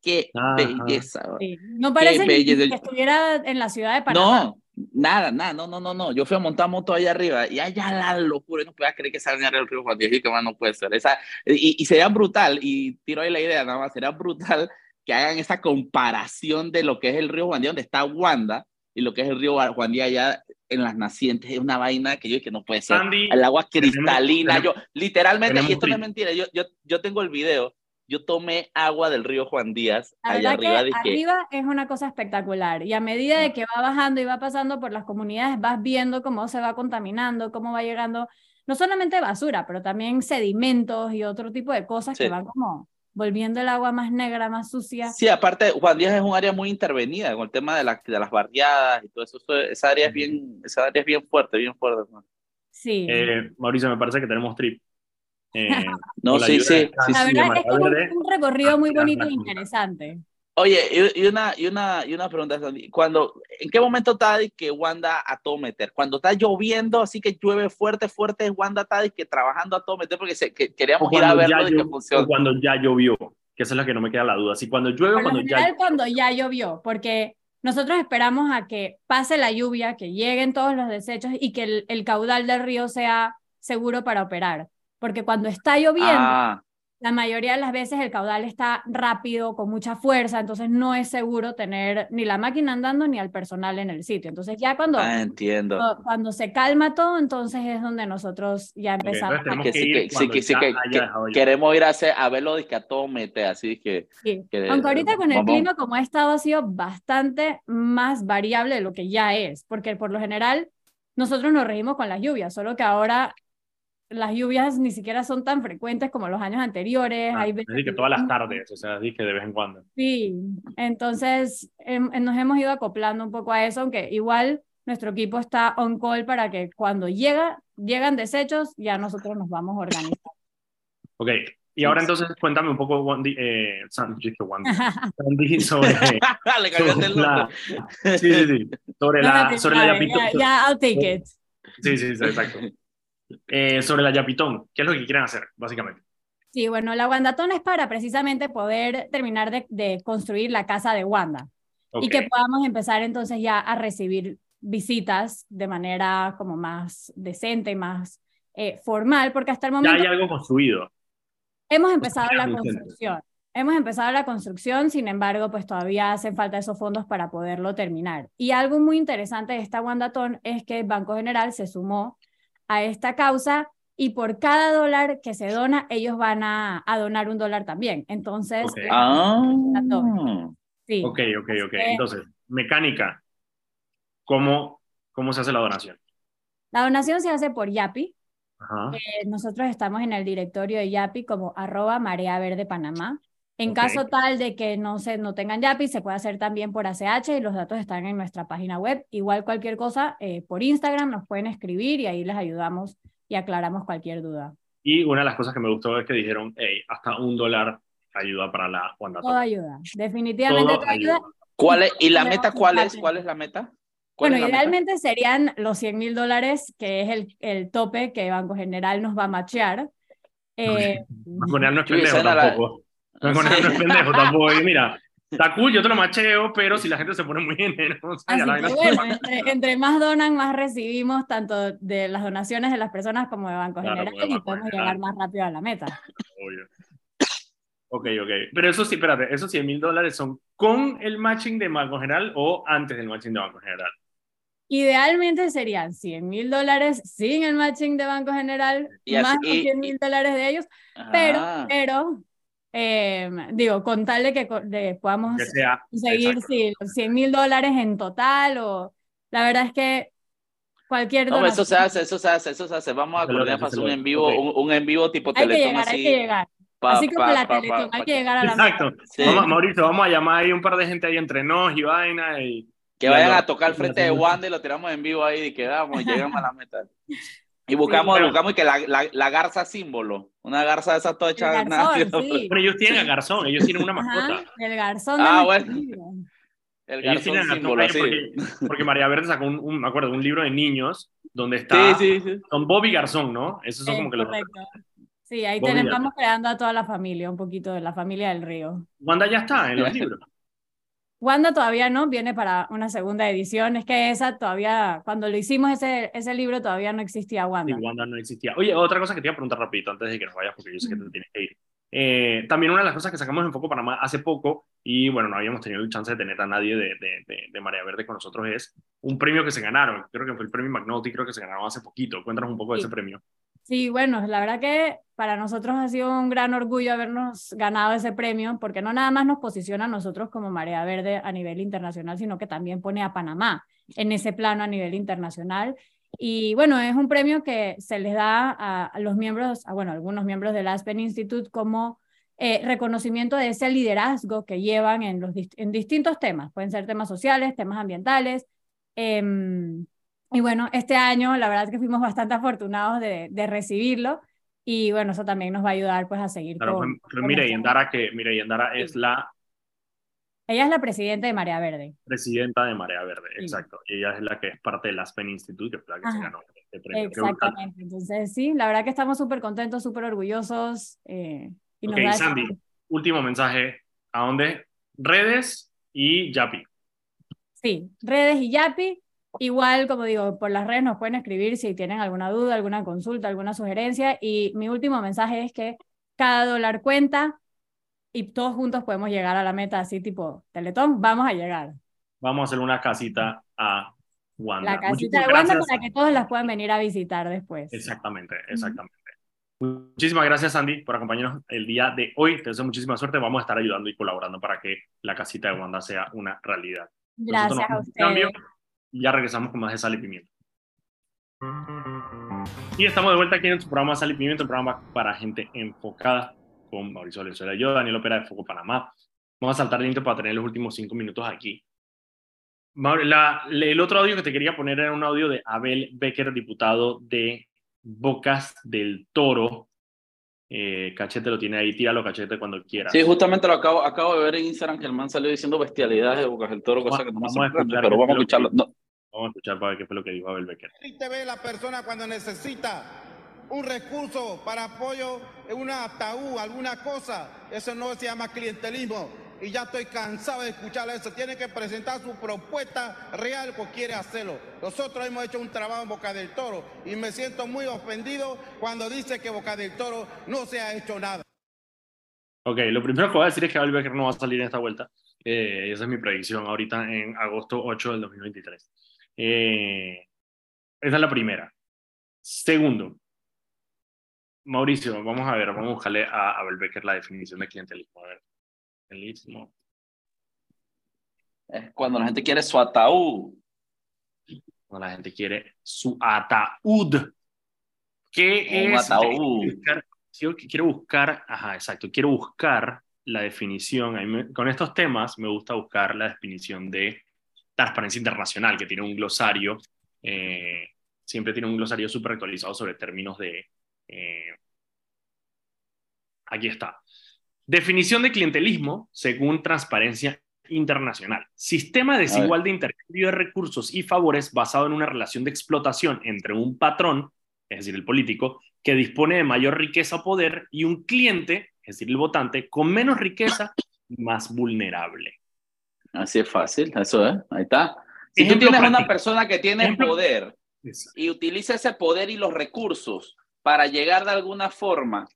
Qué belleza. No parece que estuviera en la ciudad de Panamá. No, nada, nada, no, no, no, no. Yo fui a montar moto allá arriba y allá la locura, no podía creer que salga el río Juan Diego y que más no puede ser. Esa, y, y sería brutal, y tiro ahí la idea nada más, sería brutal que hagan esa comparación de lo que es el río Juan Diego, donde está Wanda, y lo que es el río Juan Díaz allá en las nacientes, es una vaina que yo que no puede ser. el agua cristalina, yo literalmente, y esto no es mentira, yo, yo, yo tengo el video yo tomé agua del río Juan Díaz allá arriba. Que arriba es una cosa espectacular y a medida de que va bajando y va pasando por las comunidades, vas viendo cómo se va contaminando, cómo va llegando, no solamente basura, pero también sedimentos y otro tipo de cosas que van como volviendo el agua más negra, más sucia. Sí, aparte, Juan Díaz es un área muy intervenida con el tema de, la, de las barriadas y todo eso. esa, área es bien, esa área es bien fuerte, bien fuerte. Sí. Eh, Mauricio, me parece que tenemos trip. Eh, no, sí, sí, La verdad es que es un, recorrido muy bonito e interesante. Oye, y una, y una, y una pregunta, cuando, ¿en qué momento está que Wanda a todo meter? Cuando está lloviendo, así que llueve fuerte, fuerte, Wanda está que trabajando a todo meter porque se, que queríamos ir a verlo de que funciona. Cuando ya llovió, que esa es la que no me queda la duda. Si cuando llueve, cuando ya... cuando ya llovió, porque nosotros esperamos a que pase la lluvia, que lleguen todos los desechos y que el, el caudal del río sea seguro para operar. Porque cuando está lloviendo, ah la mayoría de las veces el caudal está rápido, con mucha fuerza, entonces no es seguro tener ni la máquina andando ni al personal en el sitio. Entonces ya cuando, ah, entiendo. cuando, se calma todo, entonces es donde nosotros ya empezamos. que, sí, que, queremos ir a, hacer, a verlo de que a todo mete, así que... Aunque ahorita con el clima como ha estado ha sido bastante más variable de lo que ya es, porque por lo general nosotros nos regimos con las lluvias, solo que ahora las lluvias ni siquiera son tan frecuentes como los años anteriores. Ah, Hay veces que todas las tardes, o sea, que de vez en cuando. Sí, entonces nos hemos ido acoplando un poco a eso, aunque igual nuestro equipo está on call para que cuando llega, llegan desechos, ya nosotros nos vamos a organizar. Ok, y ahora entonces cuéntame un poco, Wandy, eh, Sandy, Wandy, sobre, sobre la, sí, sí, sí, sobre la, sobre la Ya, I'll take it. Sí, sí, sí, exacto. Eh, sobre la Yapitón. ¿Qué es lo que quieren hacer, básicamente? Sí, bueno, la Wandatón es para precisamente poder terminar de, construir la casa de Wanda y que podamos empezar entonces ya a recibir visitas de manera como más decente más eh, formal, porque hasta el momento... Ya hay algo construido. Hemos empezado la construcción. Hemos empezado la construcción, sin embargo, pues todavía hacen falta esos fondos para poderlo terminar. Y algo muy interesante de esta Wandatón es que el Banco General se sumó a esta causa y por cada dólar que se dona, ellos van a, donar un dólar también. Entonces, ah. sí. ok, ok, ok. Entonces, mecánica, ¿cómo, ¿cómo se hace la donación? La donación se hace por Yapi. Eh, nosotros estamos en el directorio de Yapi como arroba Marea Verde Panamá. En caso tal de que no, se, no tengan YAPI, se puede hacer también por ACH y los datos están en nuestra página web. Igual cualquier cosa, eh, por Instagram nos pueden escribir y ahí les ayudamos y aclaramos cualquier duda. Y una de las cosas que me gustó es que dijeron, hey, hasta un dólar ayuda para la Juan Todo ayuda, definitivamente todo ayuda. ¿Cuál es, ¿Y la meta cuál es? ¿Cuál es la meta? Bueno, idealmente serían los 100 mil dólares, que es el, el, tope que Banco General nos va a machear. Eh, Banco General no es pendejo tampoco. No, no, es pendejo tampoco. mira, está cool, yo te lo macheo, pero si la gente se pone muy generosa. entre, más donan, más recibimos, tanto de las donaciones de las personas como de Banco General, y podemos llegar más rápido a la meta. Obvio. Ok, ok. Pero eso sí, espérate, esos 100 mil dólares son con el matching de Banco General o antes del matching de Banco General. Idealmente serían 100 mil dólares sin el matching de Banco General, más de 100 mil dólares de ellos, pero, ah. pero eh, digo, con tal de que podamos conseguir sí, 100 mil dólares en total, o la verdad es que cualquier No, eso se hace, eso se hace, eso se hace. Vamos a coordinar para hacer un en vivo, un, en vivo tipo hay Teletón que llegar, así. Hay que llegar. así como la Teletón, hay que llegar a la Exacto. Mauricio, vamos a llamar ahí un par de gente ahí entre nos y vaina y... Que vayan a tocar frente de Wanda y lo tiramos en vivo ahí y quedamos y llegamos a la meta. Y buscamos, buscamos que la, la, la, garza símbolo, una garza de esas todas hechas. Pero ellos tienen a garzón, ellos tienen una mascota. el garzón. Ah, bueno. El garzón símbolo, sí. porque, María Verde sacó un, un, me acuerdo, un libro de niños donde está sí, sí, con Bobby Garzón, ¿no? Esos son como que correcto. los... Sí, ahí tenemos, vamos creando a toda la familia, un poquito de la familia del río. Wanda ya está en los libros. Wanda todavía no, viene para una segunda edición. Es que esa todavía, cuando lo hicimos ese, ese libro, todavía no existía Wanda. Sí, Wanda no existía. Oye, otra cosa que te iba a preguntar rapidito antes de que nos vayas, porque yo sé que te tienes que ir. Eh, también una de las cosas que sacamos en Foco Panamá hace poco, y bueno, no habíamos tenido el chance de tener a nadie de, de, de, Marea Verde con nosotros, es un premio que se ganaron. Creo que fue el premio McNaughty, creo que se ganaron hace poquito. Cuéntanos un poco de ese premio. Sí, bueno, la verdad que para nosotros ha sido un gran orgullo habernos ganado ese premio, porque no nada más nos posiciona a nosotros como Marea Verde a nivel internacional, sino que también pone a Panamá en ese plano a nivel internacional. Y bueno, es un premio que se les da a, los miembros, a, bueno, algunos miembros del Aspen Institute como eh, reconocimiento de ese liderazgo que llevan en, los, en distintos temas. Pueden ser temas sociales, temas ambientales. Em, y bueno, este año la verdad es que fuimos bastante afortunados de, de recibirlo y bueno, eso también nos va a ayudar pues a seguir claro, con... Endara, que Mireille Endara es la... Ella es la presidenta de Marea Verde. Presidenta de Marea Verde, exacto. Y ella es la que es parte del Aspen Institute, que fue la que se ganó este premio. Exactamente. Entonces, sí, la verdad que estamos súper contentos, súper orgullosos. Eh, y ok, Sandy, último mensaje. ¿A dónde? Redes y Yapi. Sí, redes y Yapi. Igual, como digo, por las redes nos pueden escribir si tienen alguna duda, alguna consulta, alguna sugerencia. Y mi último mensaje es que cada dólar cuenta y todos juntos podemos llegar a la meta así tipo Teletón. Vamos a llegar. Vamos a hacer una casita a Wanda. La casita de Wanda para que todos las puedan venir a visitar después. Exactamente, exactamente. Muchísimas gracias, Andy, por acompañarnos el día de hoy. Te deseo muchísima suerte. Vamos a estar ayudando y colaborando para que la casita de Wanda sea una realidad. Gracias a ustedes ya regresamos con más de Sal y Pimiento. Y estamos de vuelta aquí en su programa Sal y Pimiento, un programa para gente enfocada con Mauricio Valenzuela yo, Daniel Opera de Foco Panamá. Vamos a saltar lento para tener los últimos cinco minutos aquí. La, el otro audio que te quería poner era un audio de Abel Becker, diputado de Bocas del Toro, eh, cachete lo tiene ahí, tíralo cachete cuando quieras. Sí, justamente lo acabo, acabo de ver en Instagram que el man salió diciendo bestialidades de Bocas del Toro, cosa que no me hace pero vamos a escucharlo. No. Vamos a escuchar para ver qué fue lo que dijo Abel Becker. te ve la persona cuando necesita un recurso para apoyo una ataúd, alguna cosa. Eso no se llama clientelismo y ya estoy cansado de escuchar eso. Tiene que presentar su propuesta real porque quiere hacerlo. Nosotros hemos hecho un trabajo en Boca del Toro y me siento muy ofendido cuando dice que Boca del Toro no se ha hecho nada. Ok, lo primero que voy a decir es que Abel Becker no va a salir en esta vuelta. Eh, esa es mi predicción ahorita en agosto 8 del 2023. Eh, esa es la primera. Segundo, Mauricio, vamos a ver, vamos a buscarle a Abel Becker la definición de clientelismo. A ver. Es cuando la gente quiere su ataúd. Cuando la gente quiere su ataúd. ¿Qué Un es? Ataúd. quiero buscar, ajá, exacto, quiero buscar la definición. con estos temas me gusta buscar la definición de transparencia internacional, que tiene un glosario, eh, siempre tiene un glosario súper actualizado sobre términos de... Eh, aquí está. Definición de clientelismo según Transparencia Internacional. Sistema desigual de intercambio de recursos y favores basado en una relación de explotación entre un patrón, es decir, el político, que dispone de mayor riqueza o poder, y un cliente, es decir, el votante, con menos riqueza y más vulnerable. Así es fácil, eso es, ahí está. Si tú tienes una persona que tiene poder y utiliza ese poder y los recursos para llegar de alguna forma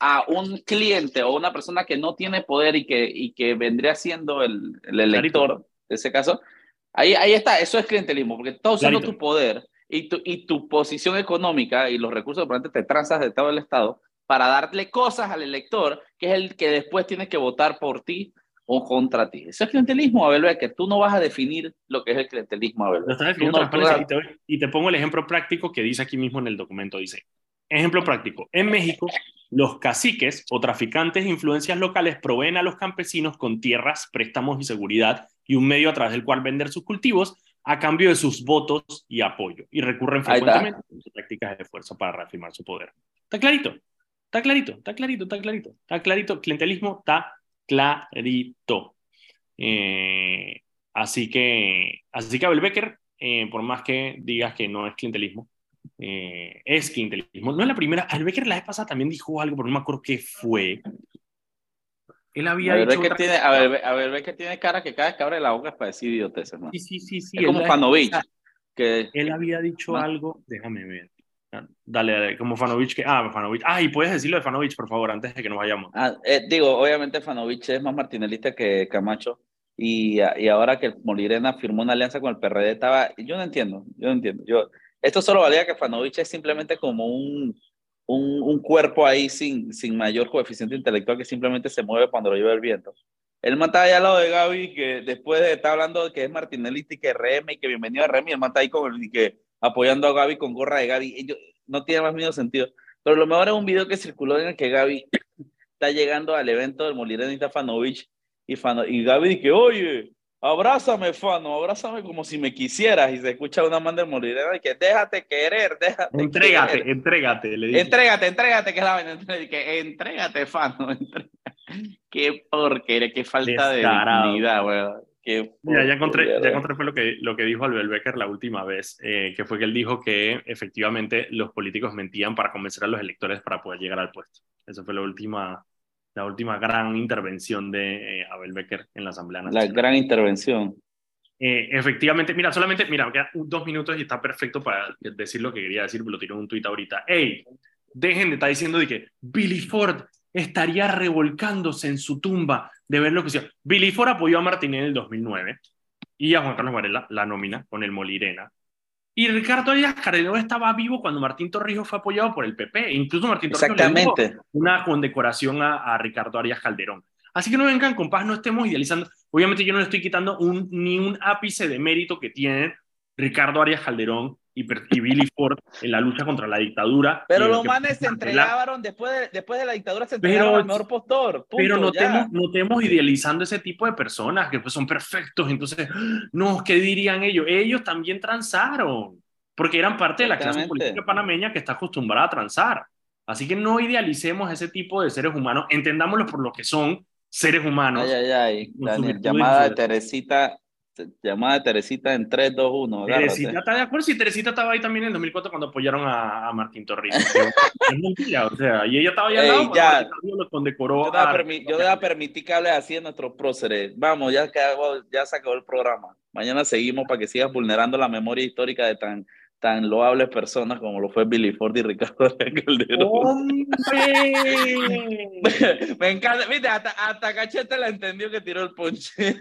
a un cliente o una persona que no tiene poder y que, y que vendría siendo el, el elector, de ese caso, ahí, ahí está, eso es clientelismo, porque estás usando tu poder y tu, y tu posición económica y los recursos de te transas de todo el Estado para darle cosas al elector, que es el que después tiene que votar por ti o contra ti. Eso es clientelismo, Abel que tú no vas a definir lo que es el clientelismo, Abel. y, te, y te pongo el ejemplo práctico que dice aquí mismo en el documento, dice, ejemplo práctico, en México los caciques o traficantes de influencias locales proveen a los campesinos con tierras, préstamos y seguridad y un medio a través del cual vender sus cultivos a cambio de sus votos y apoyo y recurren frecuentemente a prácticas de fuerza para reafirmar su poder. ¿Está clarito? Está clarito, está clarito, está clarito, está clarito. Clientelismo está clarito. Eh, así que, así que Abel Becker, eh, por más que digas que no es clientelismo, eh, es clientelismo. No es la primera. Albecker la vez pasada también dijo algo, pero no me acuerdo qué fue. Él había a dicho. Que tiene, a, ver, a ver, que tiene cara que cada vez que abre la boca es para decir idioteces, ¿no? Sí, sí, sí. sí es como Fanovich. Que... Él había dicho algo, déjame ver. Dale, dale, como Fanovich que. Ah, Fanovich. Ah, y puedes decirlo de Fanovich, por favor, antes de que nos vayamos. Ah, eh, digo, obviamente Fanovich es más martinelista que Camacho. Y, y ahora que Molirena firmó una alianza con el PRD, estaba. Yo no entiendo, yo no entiendo. Yo, esto solo valía que Fanovich es simplemente como un, un, un, cuerpo ahí sin, sin mayor coeficiente intelectual que simplemente se mueve cuando lo lleva el viento. Él mata ahí al lado de Gaby, que después de estar hablando de que es Martinelli y que Remy, y que bienvenido a Remy, él mata ahí con el, y que apoyando a Gaby con gorra de Gaby. no tiene más miedo sentido. Pero lo mejor es un video que circuló en el que Gaby está llegando al evento del Molirenita Fanovich y, Fano, y Gaby dice, oye, abrázame, Fano, abrázame como si me quisieras. Y se escucha una manda del Molirena y que déjate querer, déjate Entrégate, querer. entrégate, le dice. Entrégate, entrégate, que es la vaina. Que entrégate, Fano. Qué porquería, qué falta de dignidad, weón. Mira, ya encontré, ya encontré fue lo que, lo que dijo Albert Becker la última vez, eh, que fue que él dijo que efectivamente los políticos mentían para convencer a los electores para poder llegar al puesto. Esa fue la última, la última gran intervención de eh, Abel Becker en la Asamblea Nacional. La gran intervención. Eh, efectivamente, mira, solamente, mira, quedan dos minutos y está perfecto para decir lo que quería decir, lo tiró en un tuit ahorita. ¡Ey! Dejen de estar diciendo de que Billy Ford estaría revolcándose en su tumba de ver lo que hicieron. Billy Ford apoyó a Martín en el 2009 y a Juan Carlos Varela la nómina con el Molirena. Y Ricardo Díaz Calderón estaba vivo cuando Martín Torrijos fue apoyado por el PP. Incluso Martín Torrijos Exactamente. una condecoración a, a, Ricardo Arias Calderón. Así que no vengan con paz, no estemos idealizando. Obviamente yo no le estoy quitando un, ni un ápice de mérito que tienen Ricardo Arias Calderón y, Billy Ford en la lucha contra la dictadura. Pero los manes se entregaron, después de, después de la dictadura se entregaron al mejor postor. pero no estemos, idealizando ese tipo de personas que pues son perfectos. Entonces, no, ¿qué dirían ellos? Ellos también transaron, porque eran parte de la clase política panameña que está acostumbrada a transar. Así que no idealicemos ese tipo de seres humanos, entendámoslos por lo que son seres humanos. Ay, ay, ay. llamada de Teresita llamada de Teresita en 3, 2, 1. Teresita está de acuerdo, sí, Teresita estaba ahí también en el 2004 cuando apoyaron a, Martín Torrijos. o sea, y ella estaba ahí al lado ya, lo condecoró. Yo debo permitir que hables así en nuestros próceres. Vamos, ya, ya se acabó el programa. Mañana seguimos para que sigas vulnerando la memoria histórica de tan tan loables personas como lo fue Billy Ford y Ricardo Calderón. Me encanta, viste, hasta, hasta Cachete la entendió que tiró el ponche.